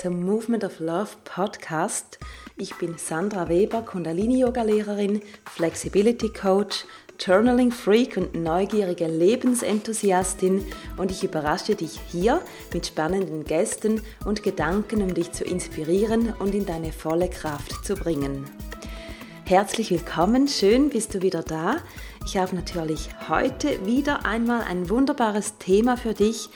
Zum Movement of Love Podcast. Ich bin Sandra Weber, Kundalini-Yoga-Lehrerin, Flexibility Coach, Journaling Freak und neugierige Lebensenthusiastin und ich überrasche dich hier mit spannenden Gästen und Gedanken, um dich zu inspirieren und in deine volle Kraft zu bringen. Herzlich willkommen, schön bist du wieder da. Ich habe natürlich heute wieder einmal ein wunderbares Thema für dich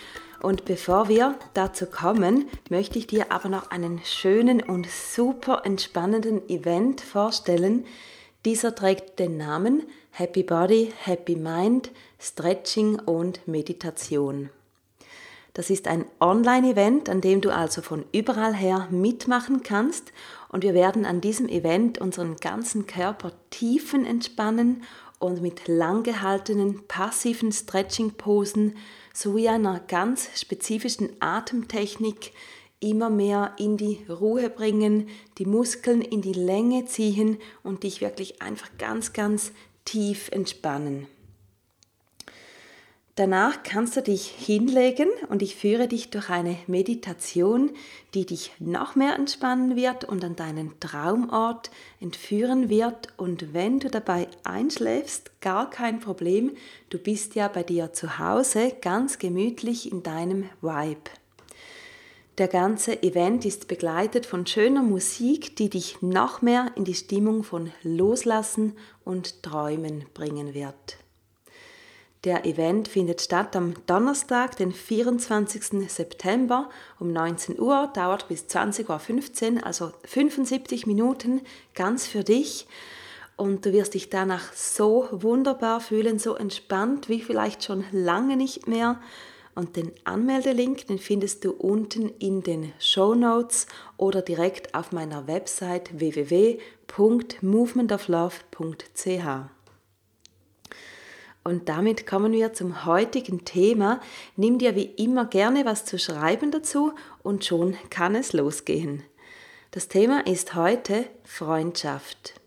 und bevor wir dazu kommen, möchte ich dir aber noch einen schönen und super entspannenden Event vorstellen. Dieser trägt den Namen Happy Body, Happy Mind, Stretching und Meditation. Das ist ein Online-Event, an dem du also von überall her mitmachen kannst und wir werden an diesem Event unseren ganzen Körper tiefen entspannen und mit lang gehaltenen passiven Stretching-Posen sowie einer ganz spezifischen Atemtechnik immer mehr in die Ruhe bringen, die Muskeln in die Länge ziehen und dich wirklich einfach ganz, ganz tief entspannen. Danach kannst du dich hinlegen und ich führe dich durch eine Meditation, die dich noch mehr entspannen wird und an deinen Traumort entführen wird. Und wenn du dabei einschläfst, gar kein Problem, du bist ja bei dir zu Hause ganz gemütlich in deinem Vibe. Der ganze Event ist begleitet von schöner Musik, die dich noch mehr in die Stimmung von Loslassen und Träumen bringen wird. Der Event findet statt am Donnerstag, den 24. September um 19 Uhr, dauert bis 20.15 Uhr, also 75 Minuten ganz für dich. Und du wirst dich danach so wunderbar fühlen, so entspannt wie vielleicht schon lange nicht mehr. Und den Anmeldelink, den findest du unten in den Show Notes oder direkt auf meiner Website www.movementoflove.ch. Und damit kommen wir zum heutigen Thema. Nimm dir wie immer gerne was zu schreiben dazu und schon kann es losgehen. Das Thema ist heute Freundschaft.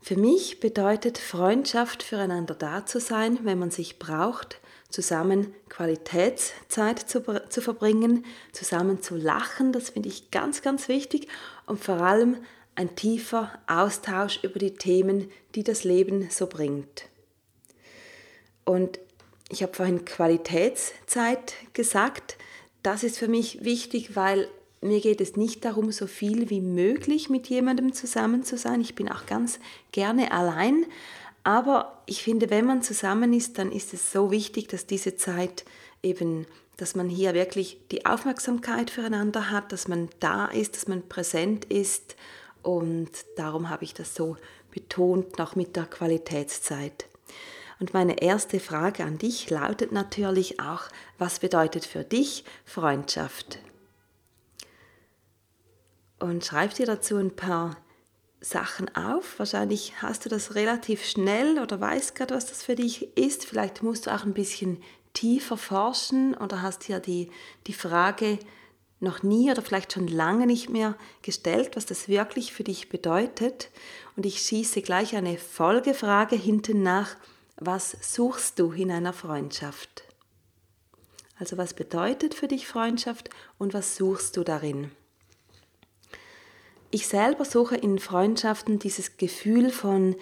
Für mich bedeutet Freundschaft füreinander da zu sein, wenn man sich braucht, zusammen Qualitätszeit zu, zu verbringen, zusammen zu lachen, das finde ich ganz, ganz wichtig und vor allem ein tiefer Austausch über die Themen, die das Leben so bringt. Und ich habe vorhin Qualitätszeit gesagt. Das ist für mich wichtig, weil mir geht es nicht darum, so viel wie möglich mit jemandem zusammen zu sein. Ich bin auch ganz gerne allein. Aber ich finde, wenn man zusammen ist, dann ist es so wichtig, dass diese Zeit eben, dass man hier wirklich die Aufmerksamkeit füreinander hat, dass man da ist, dass man präsent ist. Und darum habe ich das so betont, noch mit der Qualitätszeit. Und meine erste Frage an dich lautet natürlich auch, was bedeutet für dich Freundschaft? Und schreib dir dazu ein paar Sachen auf. Wahrscheinlich hast du das relativ schnell oder weißt gerade, was das für dich ist. Vielleicht musst du auch ein bisschen tiefer forschen oder hast hier die, die Frage noch nie oder vielleicht schon lange nicht mehr gestellt, was das wirklich für dich bedeutet. Und ich schieße gleich eine Folgefrage hinten nach was suchst du in einer Freundschaft? Also was bedeutet für dich Freundschaft und was suchst du darin? Ich selber suche in Freundschaften dieses Gefühl von,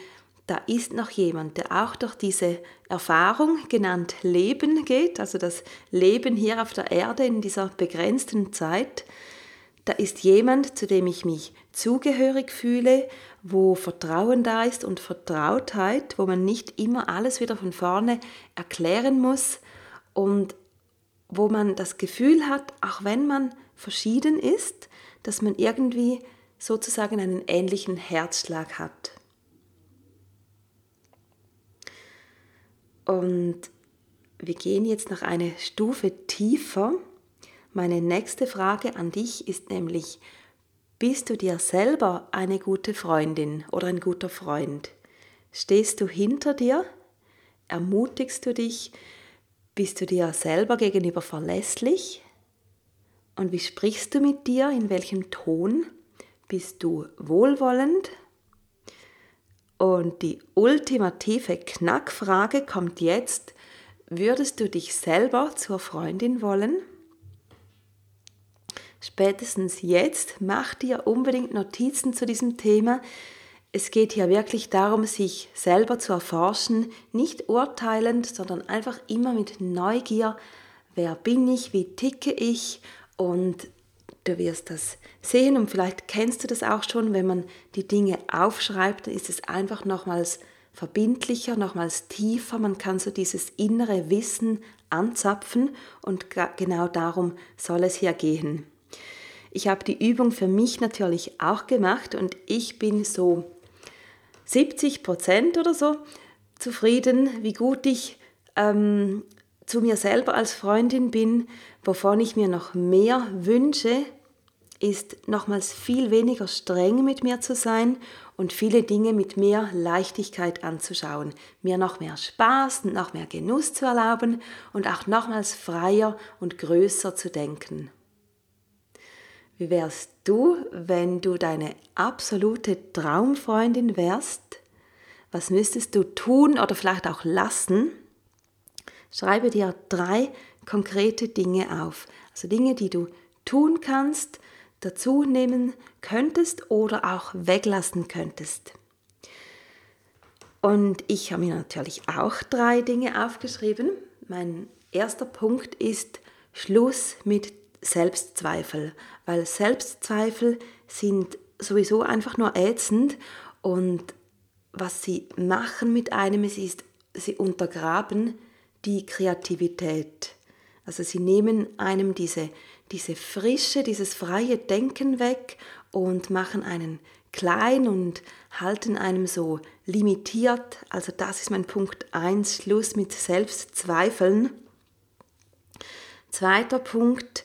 da ist noch jemand, der auch durch diese Erfahrung genannt Leben geht, also das Leben hier auf der Erde in dieser begrenzten Zeit, da ist jemand, zu dem ich mich zugehörig fühle, wo Vertrauen da ist und Vertrautheit, wo man nicht immer alles wieder von vorne erklären muss und wo man das Gefühl hat, auch wenn man verschieden ist, dass man irgendwie sozusagen einen ähnlichen Herzschlag hat. Und wir gehen jetzt noch eine Stufe tiefer. Meine nächste Frage an dich ist nämlich, bist du dir selber eine gute Freundin oder ein guter Freund? Stehst du hinter dir? Ermutigst du dich? Bist du dir selber gegenüber verlässlich? Und wie sprichst du mit dir? In welchem Ton? Bist du wohlwollend? Und die ultimative Knackfrage kommt jetzt. Würdest du dich selber zur Freundin wollen? Spätestens jetzt, mach dir unbedingt Notizen zu diesem Thema. Es geht hier wirklich darum, sich selber zu erforschen, nicht urteilend, sondern einfach immer mit Neugier, wer bin ich, wie ticke ich? Und du wirst das sehen und vielleicht kennst du das auch schon, wenn man die Dinge aufschreibt, dann ist es einfach nochmals verbindlicher, nochmals tiefer, man kann so dieses innere Wissen anzapfen und genau darum soll es hier gehen. Ich habe die Übung für mich natürlich auch gemacht und ich bin so 70 Prozent oder so zufrieden, wie gut ich ähm, zu mir selber als Freundin bin. Wovon ich mir noch mehr wünsche, ist nochmals viel weniger streng mit mir zu sein und viele Dinge mit mehr Leichtigkeit anzuschauen, mir noch mehr Spaß und noch mehr Genuss zu erlauben und auch nochmals freier und größer zu denken. Wie wärst du, wenn du deine absolute Traumfreundin wärst? Was müsstest du tun oder vielleicht auch lassen? Schreibe dir drei konkrete Dinge auf. Also Dinge, die du tun kannst, dazu nehmen könntest oder auch weglassen könntest. Und ich habe mir natürlich auch drei Dinge aufgeschrieben. Mein erster Punkt ist Schluss mit Selbstzweifel, weil Selbstzweifel sind sowieso einfach nur ätzend und was sie machen mit einem, es ist, sie untergraben die Kreativität. Also sie nehmen einem diese, diese Frische, dieses freie Denken weg und machen einen klein und halten einem so limitiert. Also das ist mein Punkt 1, Schluss mit Selbstzweifeln. Zweiter Punkt,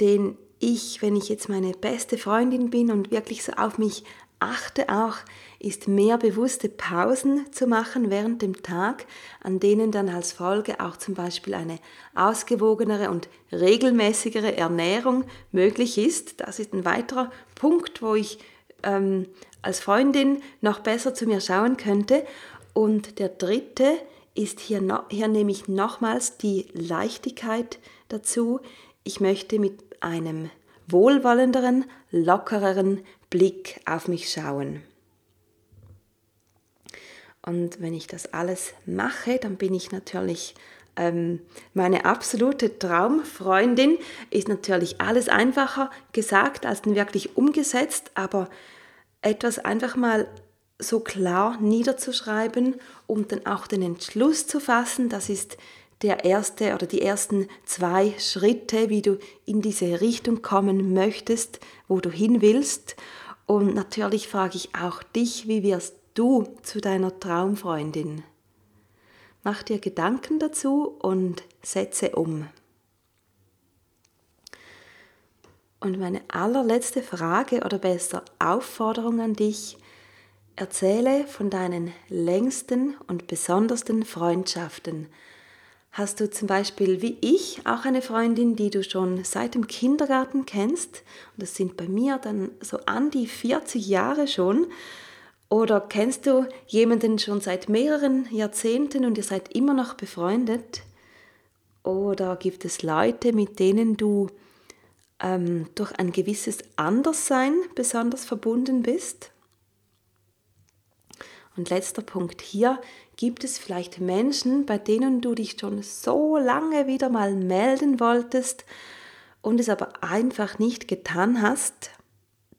den ich, wenn ich jetzt meine beste Freundin bin und wirklich so auf mich achte auch, ist mehr bewusste Pausen zu machen während dem Tag, an denen dann als Folge auch zum Beispiel eine ausgewogenere und regelmäßigere Ernährung möglich ist. Das ist ein weiterer Punkt, wo ich ähm, als Freundin noch besser zu mir schauen könnte. Und der dritte ist hier, no, hier nehme ich nochmals die Leichtigkeit dazu. Ich möchte mit einem wohlwollenderen, lockereren Blick auf mich schauen. Und wenn ich das alles mache, dann bin ich natürlich ähm, meine absolute Traumfreundin. Ist natürlich alles einfacher gesagt als dann wirklich umgesetzt, aber etwas einfach mal so klar niederzuschreiben und dann auch den Entschluss zu fassen, das ist der erste oder die ersten zwei Schritte, wie du in diese Richtung kommen möchtest, wo du hin willst. Und natürlich frage ich auch dich, wie wirst du zu deiner Traumfreundin? Mach dir Gedanken dazu und setze um. Und meine allerletzte Frage oder besser Aufforderung an dich, erzähle von deinen längsten und besondersten Freundschaften, Hast du zum Beispiel wie ich auch eine Freundin, die du schon seit dem Kindergarten kennst? Und das sind bei mir dann so an die 40 Jahre schon. Oder kennst du jemanden schon seit mehreren Jahrzehnten und ihr seid immer noch befreundet? Oder gibt es Leute, mit denen du ähm, durch ein gewisses Anderssein besonders verbunden bist? Und letzter Punkt hier, gibt es vielleicht Menschen, bei denen du dich schon so lange wieder mal melden wolltest und es aber einfach nicht getan hast,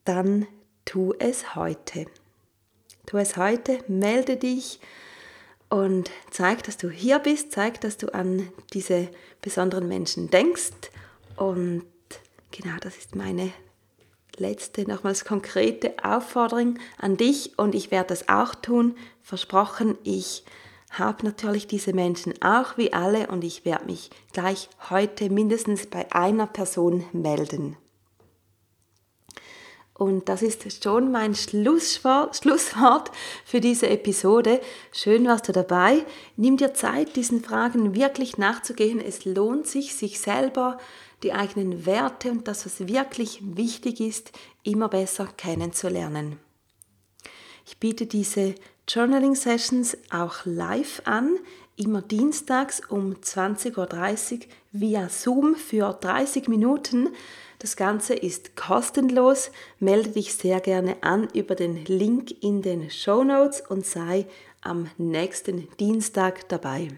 dann tu es heute. Tu es heute, melde dich und zeig, dass du hier bist, zeig, dass du an diese besonderen Menschen denkst und genau das ist meine letzte, nochmals konkrete Aufforderung an dich und ich werde das auch tun. Versprochen, ich habe natürlich diese Menschen auch wie alle und ich werde mich gleich heute mindestens bei einer Person melden. Und das ist schon mein Schlusswort, für diese Episode. Schön warst du dabei. Nimm dir Zeit, diesen Fragen wirklich nachzugehen. Es lohnt sich, sich selber, die eigenen Werte und das, was wirklich wichtig ist, immer besser kennenzulernen. Ich biete diese Journaling Sessions auch live an, immer dienstags um 20.30 Uhr via Zoom für 30 Minuten. Das Ganze ist kostenlos. Melde dich sehr gerne an über den Link in den Show Notes und sei am nächsten Dienstag dabei.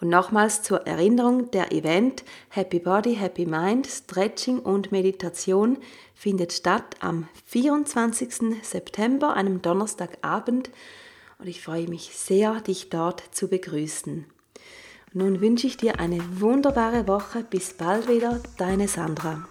Und nochmals zur Erinnerung, der Event Happy Body, Happy Mind, Stretching und Meditation findet statt am 24. September, einem Donnerstagabend. Und ich freue mich sehr, dich dort zu begrüßen. Nun wünsche ich dir eine wunderbare Woche. Bis bald wieder, deine Sandra.